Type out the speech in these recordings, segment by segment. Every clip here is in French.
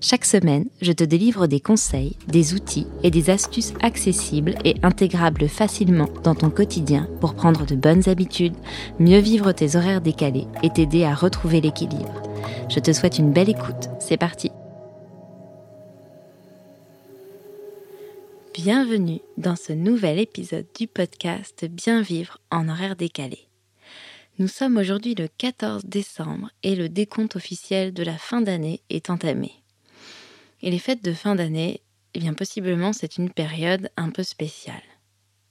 Chaque semaine, je te délivre des conseils, des outils et des astuces accessibles et intégrables facilement dans ton quotidien pour prendre de bonnes habitudes, mieux vivre tes horaires décalés et t'aider à retrouver l'équilibre. Je te souhaite une belle écoute. C'est parti. Bienvenue dans ce nouvel épisode du podcast Bien vivre en horaire décalé. Nous sommes aujourd'hui le 14 décembre et le décompte officiel de la fin d'année est entamé. Et les fêtes de fin d'année, eh bien possiblement c'est une période un peu spéciale.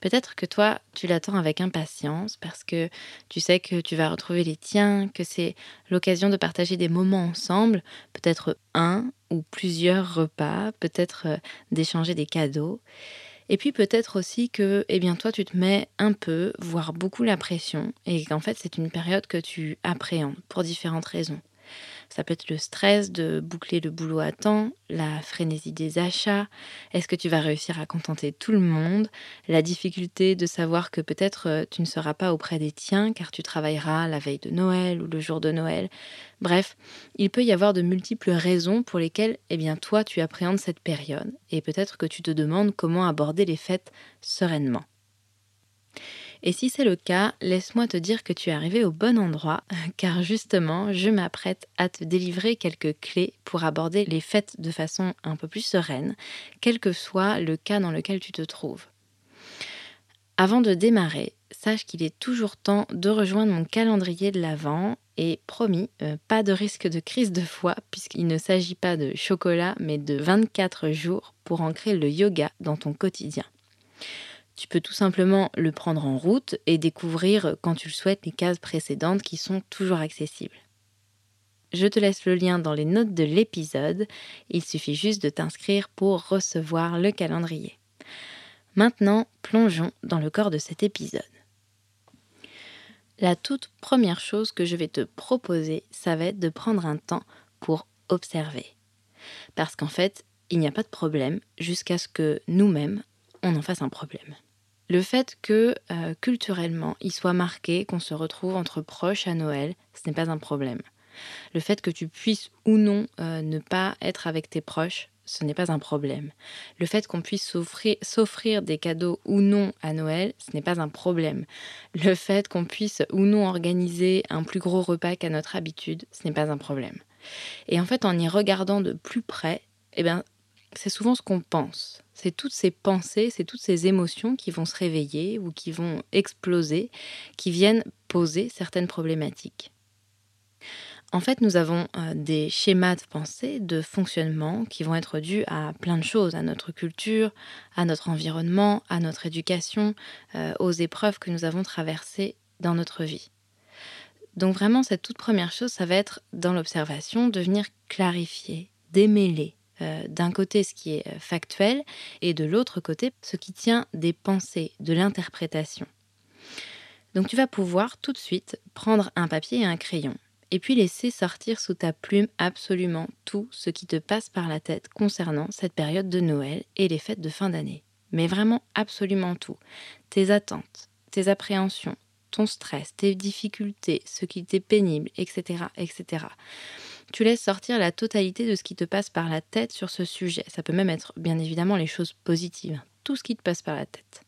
Peut-être que toi, tu l'attends avec impatience parce que tu sais que tu vas retrouver les tiens, que c'est l'occasion de partager des moments ensemble, peut-être un ou plusieurs repas, peut-être euh, d'échanger des cadeaux. Et puis peut-être aussi que, eh bien, toi, tu te mets un peu, voire beaucoup la pression, et qu'en fait, c'est une période que tu appréhendes pour différentes raisons. Ça peut être le stress de boucler le boulot à temps, la frénésie des achats, est-ce que tu vas réussir à contenter tout le monde, la difficulté de savoir que peut-être euh, tu ne seras pas auprès des tiens car tu travailleras la veille de Noël ou le jour de Noël. Bref, il peut y avoir de multiples raisons pour lesquelles eh bien toi tu appréhendes cette période et peut-être que tu te demandes comment aborder les fêtes sereinement. Et si c'est le cas, laisse-moi te dire que tu es arrivé au bon endroit, car justement, je m'apprête à te délivrer quelques clés pour aborder les fêtes de façon un peu plus sereine, quel que soit le cas dans lequel tu te trouves. Avant de démarrer, sache qu'il est toujours temps de rejoindre mon calendrier de l'Avent et promis, euh, pas de risque de crise de foi puisqu'il ne s'agit pas de chocolat mais de 24 jours pour ancrer le yoga dans ton quotidien. Tu peux tout simplement le prendre en route et découvrir quand tu le souhaites les cases précédentes qui sont toujours accessibles. Je te laisse le lien dans les notes de l'épisode. Il suffit juste de t'inscrire pour recevoir le calendrier. Maintenant, plongeons dans le corps de cet épisode. La toute première chose que je vais te proposer, ça va être de prendre un temps pour observer. Parce qu'en fait, il n'y a pas de problème jusqu'à ce que nous-mêmes, on en fasse un problème le fait que euh, culturellement il soit marqué qu'on se retrouve entre proches à Noël, ce n'est pas un problème. Le fait que tu puisses ou non euh, ne pas être avec tes proches, ce n'est pas un problème. Le fait qu'on puisse s'offrir des cadeaux ou non à Noël, ce n'est pas un problème. Le fait qu'on puisse ou non organiser un plus gros repas qu'à notre habitude, ce n'est pas un problème. Et en fait, en y regardant de plus près, eh bien, c'est souvent ce qu'on pense. C'est toutes ces pensées, c'est toutes ces émotions qui vont se réveiller ou qui vont exploser, qui viennent poser certaines problématiques. En fait, nous avons euh, des schémas de pensée, de fonctionnement qui vont être dus à plein de choses, à notre culture, à notre environnement, à notre éducation, euh, aux épreuves que nous avons traversées dans notre vie. Donc vraiment, cette toute première chose, ça va être dans l'observation de venir clarifier, démêler, euh, d'un côté ce qui est euh, factuel et de l'autre côté ce qui tient des pensées, de l'interprétation. Donc tu vas pouvoir tout de suite prendre un papier et un crayon et puis laisser sortir sous ta plume absolument tout ce qui te passe par la tête concernant cette période de Noël et les fêtes de fin d'année. Mais vraiment absolument tout. Tes attentes, tes appréhensions, ton stress, tes difficultés, ce qui t'est pénible, etc., etc tu laisses sortir la totalité de ce qui te passe par la tête sur ce sujet. Ça peut même être bien évidemment les choses positives, tout ce qui te passe par la tête.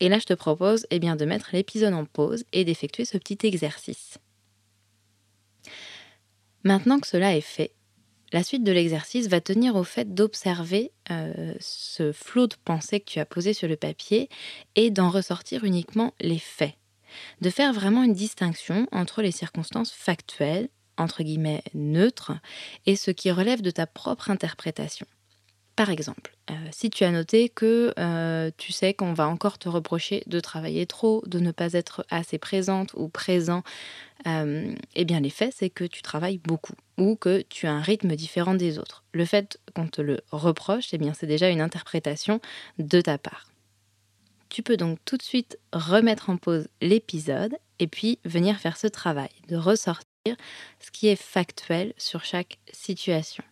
Et là, je te propose eh bien, de mettre l'épisode en pause et d'effectuer ce petit exercice. Maintenant que cela est fait, la suite de l'exercice va tenir au fait d'observer euh, ce flot de pensées que tu as posé sur le papier et d'en ressortir uniquement les faits. De faire vraiment une distinction entre les circonstances factuelles entre guillemets neutre et ce qui relève de ta propre interprétation. Par exemple, euh, si tu as noté que euh, tu sais qu'on va encore te reprocher de travailler trop, de ne pas être assez présente ou présent, euh, eh bien les faits c'est que tu travailles beaucoup ou que tu as un rythme différent des autres. Le fait qu'on te le reproche, eh bien c'est déjà une interprétation de ta part. Tu peux donc tout de suite remettre en pause l'épisode et puis venir faire ce travail de ressortir ce qui est factuel sur chaque situation.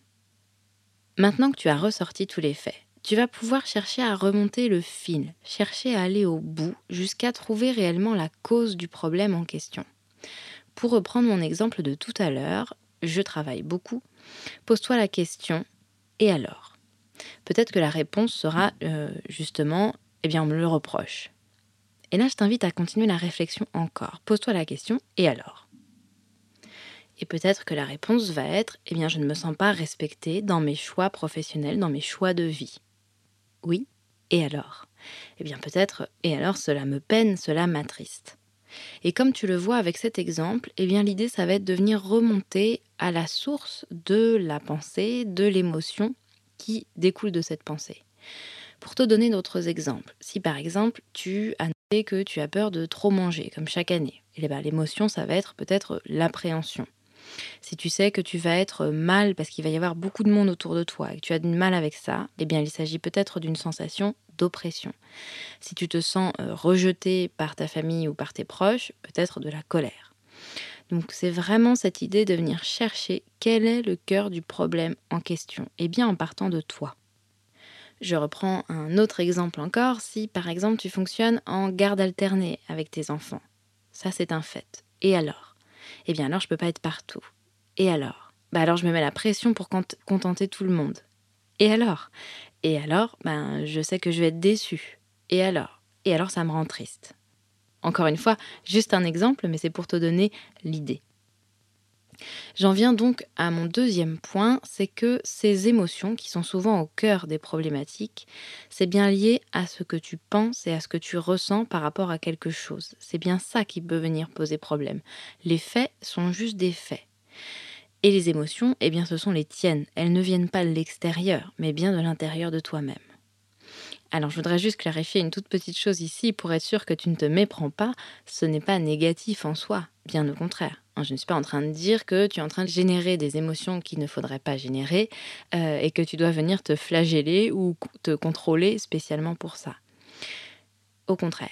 Maintenant que tu as ressorti tous les faits, tu vas pouvoir chercher à remonter le fil, chercher à aller au bout jusqu'à trouver réellement la cause du problème en question. Pour reprendre mon exemple de tout à l'heure, je travaille beaucoup. Pose-toi la question et alors? Peut-être que la réponse sera euh, justement eh bien on me le reproche. Et là, je t'invite à continuer la réflexion encore. Pose-toi la question et alors? Et peut-être que la réponse va être eh bien je ne me sens pas respectée dans mes choix professionnels, dans mes choix de vie. Oui, et alors? Eh bien peut-être et alors cela me peine, cela m'attriste. Et comme tu le vois avec cet exemple, eh bien l'idée ça va être de venir remonter à la source de la pensée, de l'émotion qui découle de cette pensée. Pour te donner d'autres exemples, si par exemple tu as noté que tu as peur de trop manger, comme chaque année, eh l'émotion ça va être peut-être l'appréhension. Si tu sais que tu vas être mal parce qu'il va y avoir beaucoup de monde autour de toi et que tu as du mal avec ça, eh bien il s'agit peut-être d'une sensation d'oppression. Si tu te sens euh, rejeté par ta famille ou par tes proches, peut-être de la colère. Donc c'est vraiment cette idée de venir chercher quel est le cœur du problème en question, et eh bien en partant de toi. Je reprends un autre exemple encore, si par exemple tu fonctionnes en garde alternée avec tes enfants. Ça c'est un fait. Et alors? Eh bien alors je peux pas être partout. Et alors? Bah alors je me mets la pression pour contenter tout le monde. Et alors? Et alors, ben je sais que je vais être déçue. Et alors? Et alors ça me rend triste. Encore une fois, juste un exemple, mais c'est pour te donner l'idée. J'en viens donc à mon deuxième point, c'est que ces émotions, qui sont souvent au cœur des problématiques, c'est bien lié à ce que tu penses et à ce que tu ressens par rapport à quelque chose. C'est bien ça qui peut venir poser problème. Les faits sont juste des faits. Et les émotions, eh bien ce sont les tiennes. Elles ne viennent pas de l'extérieur, mais bien de l'intérieur de toi-même. Alors je voudrais juste clarifier une toute petite chose ici pour être sûr que tu ne te méprends pas. Ce n'est pas négatif en soi, bien au contraire. Hein, je ne suis pas en train de dire que tu es en train de générer des émotions qu'il ne faudrait pas générer euh, et que tu dois venir te flageller ou te contrôler spécialement pour ça. Au contraire,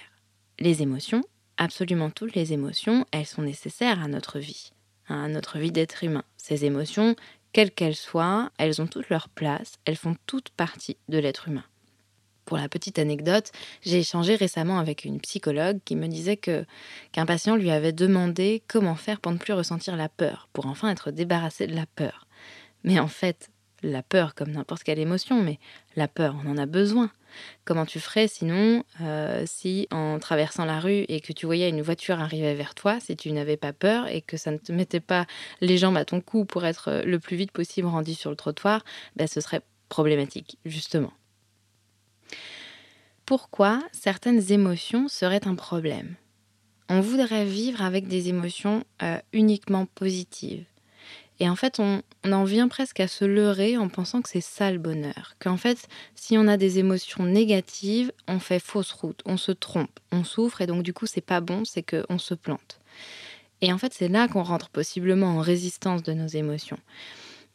les émotions, absolument toutes les émotions, elles sont nécessaires à notre vie, hein, à notre vie d'être humain. Ces émotions, quelles qu'elles soient, elles ont toute leur place, elles font toute partie de l'être humain. Pour la petite anecdote, j'ai échangé récemment avec une psychologue qui me disait que qu'un patient lui avait demandé comment faire pour ne plus ressentir la peur, pour enfin être débarrassé de la peur. Mais en fait, la peur comme n'importe quelle émotion, mais la peur, on en a besoin. Comment tu ferais sinon euh, si en traversant la rue et que tu voyais une voiture arriver vers toi, si tu n'avais pas peur et que ça ne te mettait pas les jambes à ton cou pour être le plus vite possible rendu sur le trottoir, ben ce serait problématique, justement pourquoi certaines émotions seraient un problème. On voudrait vivre avec des émotions euh, uniquement positives. Et en fait, on, en vient presque à se leurrer en pensant que c'est ça le bonheur. Qu'en fait, si on a des émotions négatives, on fait fausse route, on se trompe, on souffre et donc du coup, c'est pas bon, c'est qu'on se plante. Et en fait, c'est là qu'on rentre possiblement en résistance de nos émotions.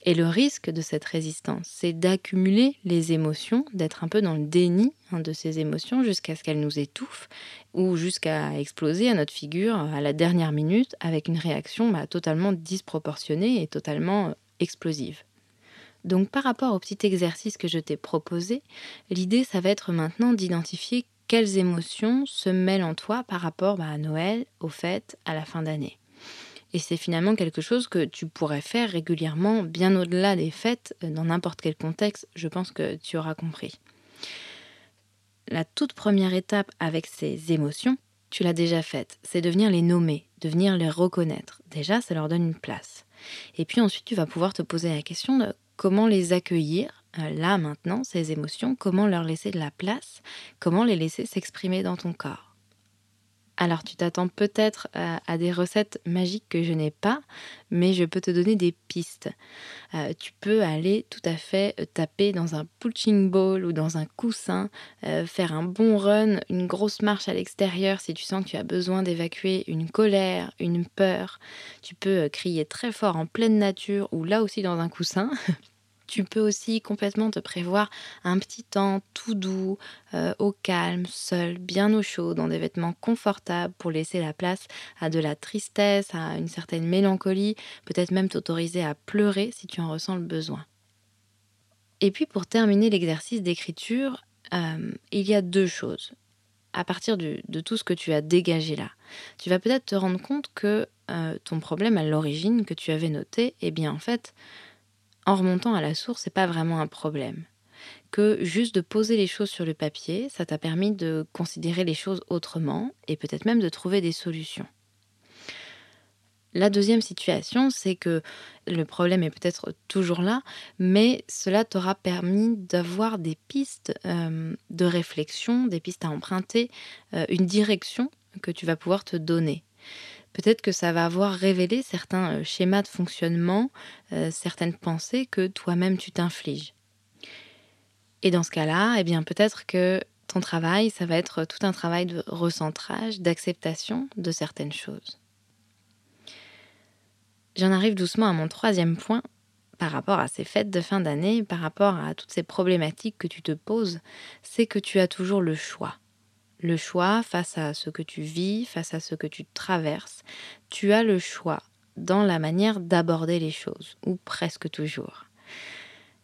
Et le risque de cette résistance, c'est d'accumuler les émotions, d'être un peu dans le déni hein, de ces émotions jusqu'à ce qu'elles nous étouffent ou jusqu'à exploser à notre figure à la dernière minute avec une réaction bah, totalement disproportionnée et totalement euh, explosive. Donc par rapport au petit exercice que je t'ai proposé, l'idée ça va être maintenant d'identifier quelles émotions se mêlent en toi par rapport bah, à Noël, aux fêtes, à la fin d'année. Et c'est finalement quelque chose que tu pourrais faire régulièrement, bien au-delà des fêtes, euh, dans n'importe quel contexte, je pense que tu auras compris. La toute première étape avec ces émotions, tu l'as déjà faite, c'est de venir les nommer, de venir les reconnaître. Déjà, ça leur donne une place. Et puis ensuite, tu vas pouvoir te poser la question de comment les accueillir, euh, là maintenant, ces émotions, comment leur laisser de la place, comment les laisser s'exprimer dans ton corps. Alors tu t'attends peut-être à, des recettes magiques que je n'ai pas, mais je peux te donner des pistes. Euh, tu peux aller tout à fait euh, taper dans un punching ball ou dans un coussin, euh, faire un bon run, une grosse marche à l'extérieur si tu sens que tu as besoin d'évacuer une colère, une peur. Tu peux crier très fort en pleine nature ou là aussi dans un coussin. Tu peux aussi complètement te prévoir un petit temps tout doux, euh, au calme, seul, bien au chaud, dans des vêtements confortables pour laisser la place à de la tristesse, à une certaine mélancolie, peut-être même t'autoriser à pleurer si tu en ressens le besoin. Et puis pour terminer l'exercice d'écriture, euh, il y a deux choses. À partir de tout ce que tu as dégagé là, tu vas peut-être te rendre compte que euh, ton problème à l'origine que tu avais noté, eh bien en fait, en remontant à la source, c'est pas vraiment un problème. Que juste de poser les choses sur le papier, ça t'a permis de considérer les choses autrement et peut-être même de trouver des solutions. La deuxième situation, c'est que le problème est peut-être toujours là, mais cela t'aura permis d'avoir des pistes euh, de réflexion, des pistes à emprunter, euh, une direction que tu vas pouvoir te donner peut-être que ça va avoir révélé certains euh, schémas de fonctionnement, euh, certaines pensées que toi-même tu t'infliges. Et dans ce cas-là, eh bien peut-être que ton travail, ça va être tout un travail de recentrage, d'acceptation de certaines choses. J'en arrive doucement à mon troisième point par rapport à ces fêtes de fin d'année, par rapport à toutes ces problématiques que tu te poses, c'est que tu as toujours le choix le choix face à ce que tu vis, face à ce que tu traverses. Tu as le choix dans la manière d'aborder les choses, ou presque toujours.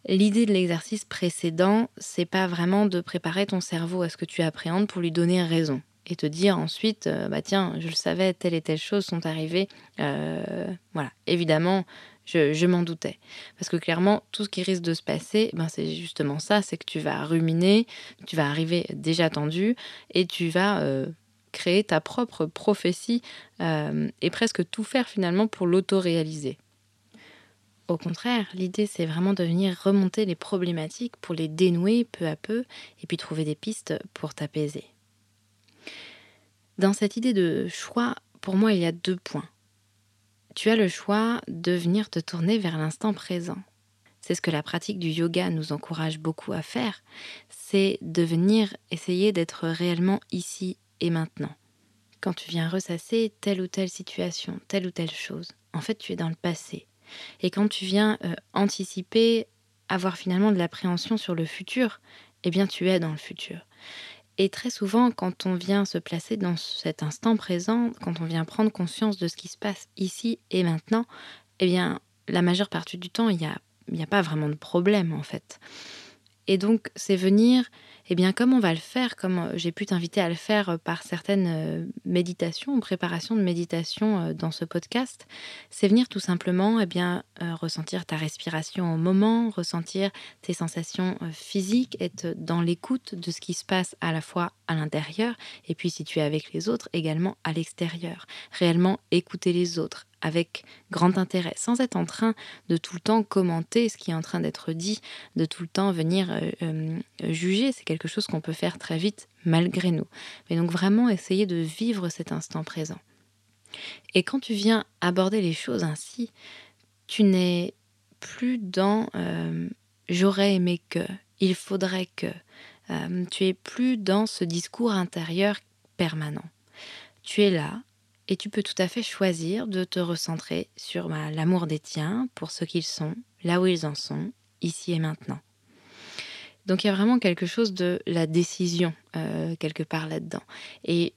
L'idée de l'exercice précédent, c'est pas vraiment de préparer ton cerveau à ce que tu appréhendes pour lui donner raison et te dire ensuite, euh, bah tiens, je le savais, telle et telle chose sont arrivées. Euh, voilà, évidemment, je, m'en doutais. Parce que clairement, tout ce qui risque de se passer, ben c'est justement ça, c'est que tu vas ruminer, tu vas arriver déjà tendu et tu vas euh, créer ta propre prophétie euh, et presque tout faire finalement pour l'auto-réaliser. Au contraire, l'idée c'est vraiment de venir remonter les problématiques pour les dénouer peu à peu et puis trouver des pistes pour t'apaiser. Dans cette idée de choix, pour moi, il y a deux points tu as le choix de venir te tourner vers l'instant présent. C'est ce que la pratique du yoga nous encourage beaucoup à faire, c'est de venir essayer d'être réellement ici et maintenant. Quand tu viens ressasser telle ou telle situation, telle ou telle chose, en fait tu es dans le passé. Et quand tu viens euh, anticiper, avoir finalement de l'appréhension sur le futur, eh bien tu es dans le futur. Et très souvent, quand on vient se placer dans cet instant présent, quand on vient prendre conscience de ce qui se passe ici et maintenant, eh bien, la majeure partie du temps, il n'y a, a pas vraiment de problème en fait. Et donc, c'est venir, eh bien, comme on va le faire, comme euh, j'ai pu t'inviter à le faire euh, par certaines euh, méditations, préparation de méditation dans ce podcast, c'est venir tout simplement, eh bien, ressentir ta respiration au moment, ressentir tes sensations physiques, être dans l'écoute de ce qui se passe à la fois à l'intérieur et puis si tu es avec les autres, également à l'extérieur. Réellement écouter les autres, avec grand intérêt, sans être en train de tout le temps commenter ce qui est en train d'être dit, de tout le temps venir juger. C'est chose qu'on peut faire très vite malgré nous. Mais donc vraiment essayer de vivre cet instant présent. Et quand tu viens aborder les choses ainsi, tu n'es plus dans euh, j'aurais aimé que, il faudrait que. tu es plus dans ce discours intérieur permanent. Tu es là, et tu peux tout à fait choisir de te recentrer sur bah, l'amour des tiens pour ce qu'ils sont, là où ils en sont, ici et maintenant. Donc il y a vraiment quelque chose de la décision euh, quelque part là-dedans. Et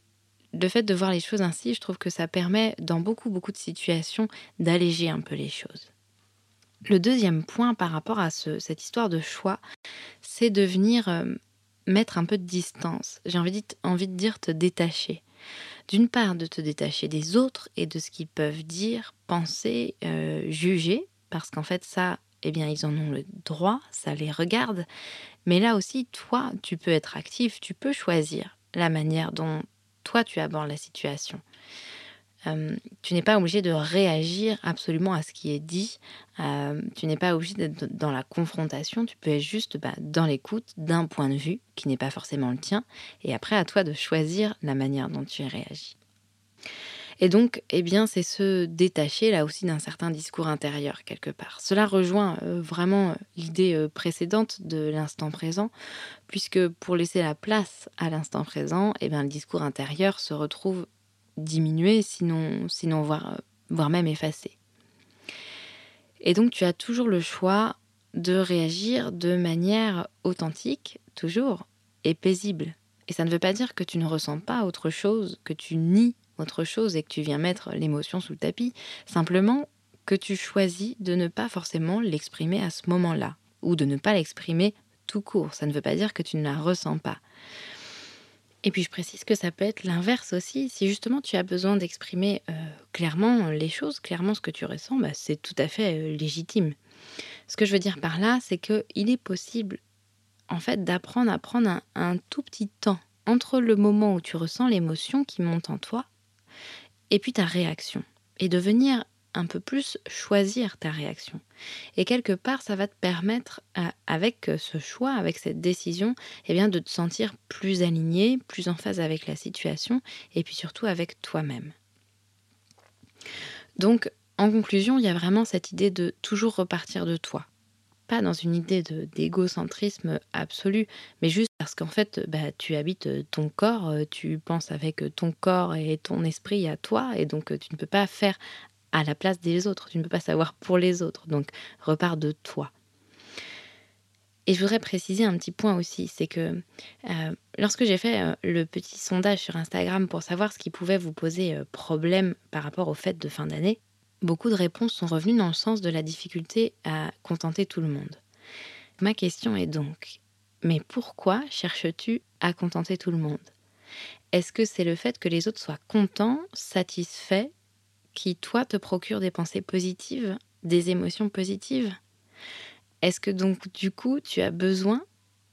le fait de voir les choses ainsi, je trouve que ça permet dans beaucoup beaucoup de situations d'alléger un peu les choses. Le deuxième point par rapport à cette histoire de choix, c'est de venir euh, mettre un peu de distance. J'ai envie, envie de dire te détacher d'une part de te détacher des autres et de ce qu'ils peuvent dire, penser, euh, juger, parce qu'en fait ça, eh bien ils en ont le droit, ça les regarde, mais là aussi toi, tu peux être actif, tu peux choisir la manière dont toi tu abordes la situation. Tu n'es pas obligé de réagir absolument à ce qui est dit. Tu n'es pas obligé d'être dans la confrontation. Tu peux être juste bah, dans l'écoute d'un point de vue qui n'est pas forcément le tien. Et après, à toi de choisir la manière dont tu réagis. Et donc, eh bien, c'est se détacher là aussi d'un certain discours intérieur quelque part. Cela rejoint euh, vraiment l'idée précédente de l'instant présent, puisque pour laisser la place à l'instant présent, eh bien, le discours intérieur se retrouve diminuer, sinon, sinon voire, voire même effacer. Et donc tu as toujours le choix de réagir de manière authentique, toujours, et paisible. Et ça ne veut pas dire que tu ne ressens pas autre chose, que tu nies autre chose et que tu viens mettre l'émotion sous le tapis. Simplement que tu choisis de ne pas forcément l'exprimer à ce moment-là, ou de ne pas l'exprimer tout court. Ça ne veut pas dire que tu ne la ressens pas. Et puis je précise que ça peut être l'inverse aussi. Si justement tu as besoin d'exprimer euh, clairement les choses, clairement ce que tu ressens, bah, c'est tout à fait euh, légitime. Ce que je veux dire par là, c'est qu'il est possible en fait d'apprendre à prendre un, un tout petit temps entre le moment où tu ressens l'émotion qui monte en toi et puis ta réaction. Et de venir un peu plus choisir ta réaction. Et quelque part, ça va te permettre, euh, avec ce choix, avec cette décision, eh bien, de te sentir plus aligné, plus en phase avec la situation, et puis surtout avec toi-même. Donc, en conclusion, il y a vraiment cette idée de toujours repartir de toi. Pas dans une idée d'égocentrisme absolu, mais juste parce qu'en fait, bah, tu habites ton corps, tu penses avec ton corps et ton esprit à toi, et donc tu ne peux pas faire à la place des autres. Tu ne peux pas savoir pour les autres. Donc, repars de toi. Et je voudrais préciser un petit point aussi, c'est que lorsque j'ai fait le petit sondage sur Instagram pour savoir ce qui pouvait vous poser problème par rapport aux fêtes de fin d'année, beaucoup de réponses sont revenues dans le sens de la difficulté à contenter tout le monde. Ma question est donc, mais pourquoi cherches-tu à contenter tout le monde? Est-ce que c'est le fait que les autres soient contents, satisfaits qui, toi, te procure des pensées positives, des émotions positives? Est-ce que donc, du coup, tu as besoin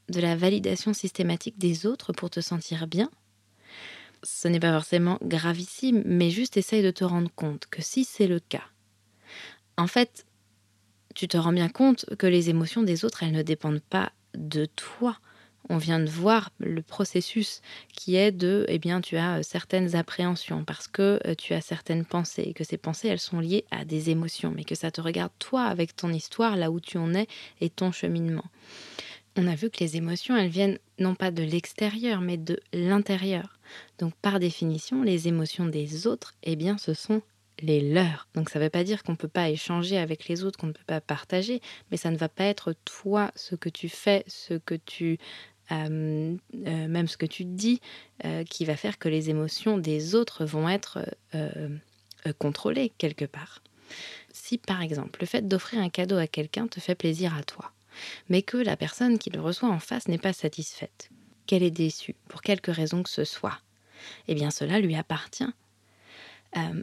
de la validation systématique des autres pour te sentir bien? Ce n'est pas forcément gravissime, mais juste essaye de te rendre compte que si c'est le cas, en fait, tu te rends bien compte que les émotions des autres, elles ne dépendent pas de toi on vient de voir le processus qui est de, eh bien, tu as euh, certaines appréhensions parce que euh, tu as certaines pensées, que ces pensées, elles sont liées à des émotions, mais que ça te regarde toi avec ton histoire, là où tu en es et ton cheminement. On a vu que les émotions, elles viennent non pas de l'extérieur, mais de l'intérieur. Donc, par définition, les émotions des autres, eh bien, ce sont les leurs. Donc ça ne veut pas dire qu'on ne peut pas échanger avec les autres, qu'on ne peut pas partager, mais ça ne va pas être toi, ce que tu fais, ce que tu euh, euh, même ce que tu dis, euh, qui va faire que les émotions des autres vont être contrôlées quelque part. Si par exemple le fait d'offrir un cadeau à quelqu'un te fait plaisir à toi, mais que la personne qui le reçoit en face n'est pas satisfaite, qu'elle est déçue, pour quelque raison que ce soit, eh bien cela lui appartient.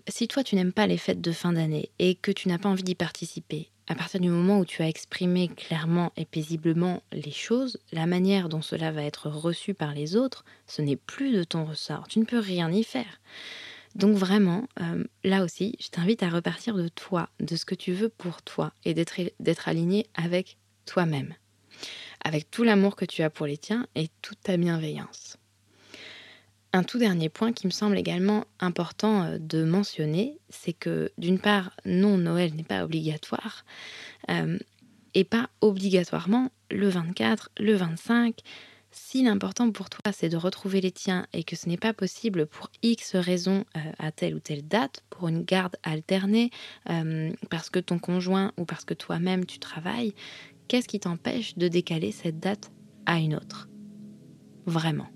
Si toi tu n'aimes pas les fêtes de fin d'année et que tu n'as pas envie d'y participer, à partir du moment où tu as exprimé clairement et paisiblement les choses, la manière dont cela va être reçu par les autres, ce n'est plus de ton ressort. Tu ne peux rien y faire. Donc vraiment, euh, là aussi, je t'invite à repartir de toi, de ce que tu veux pour toi et d'être aligné avec toi-même, avec tout l'amour que tu as pour les tiens et toute ta bienveillance. Un tout dernier point qui me semble également important euh, de mentionner, c'est que d'une part, non, Noël n'est pas obligatoire, euh, et pas obligatoirement le 24, le 25. Si l'important pour toi, c'est de retrouver les tiens et que ce n'est pas possible pour X raisons euh, à telle ou telle date, pour une garde alternée, parce que ton conjoint ou parce que toi-même tu travailles, qu'est-ce qui t'empêche de décaler cette date à une autre? Vraiment.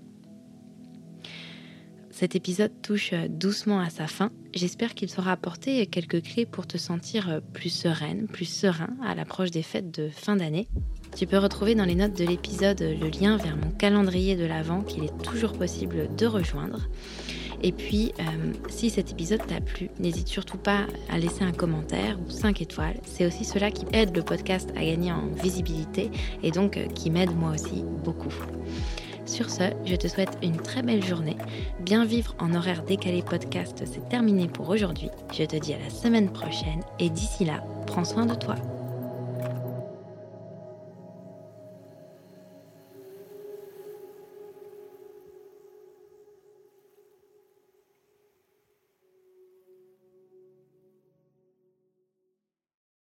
Cet épisode touche euh, doucement à sa fin. J'espère qu'il t'aura apporté quelques clés pour te sentir euh, plus sereine, plus serein à l'approche des fêtes de fin d'année. Tu peux retrouver dans les notes de l'épisode le lien vers mon calendrier de l'Avent qu'il est toujours possible de rejoindre. Et puis, euh, si cet épisode t'a plu, n'hésite surtout pas à laisser un commentaire ou 5 étoiles. C'est aussi cela qui aide le podcast à gagner en visibilité et donc qui m'aide moi aussi beaucoup. Sur ce, je te souhaite une très belle journée. Bien vivre en horaire décalé podcast, c'est terminé pour aujourd'hui. Je te dis à la semaine prochaine et d'ici là, prends soin de toi.